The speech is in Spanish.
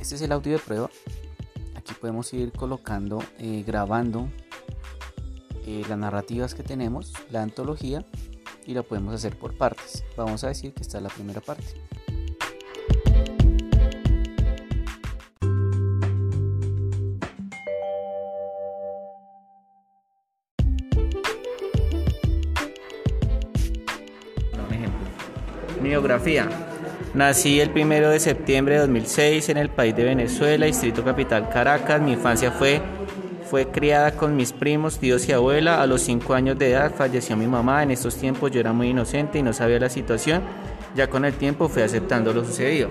este es el audio de prueba. Aquí podemos ir colocando, eh, grabando eh, las narrativas que tenemos, la antología, y la podemos hacer por partes. Vamos a decir que esta es la primera parte. Ejemplo. Nací el 1 de septiembre de 2006 en el país de Venezuela, distrito capital Caracas. Mi infancia fue, fue criada con mis primos, tíos y abuela. A los 5 años de edad falleció mi mamá. En estos tiempos yo era muy inocente y no sabía la situación. Ya con el tiempo fui aceptando lo sucedido.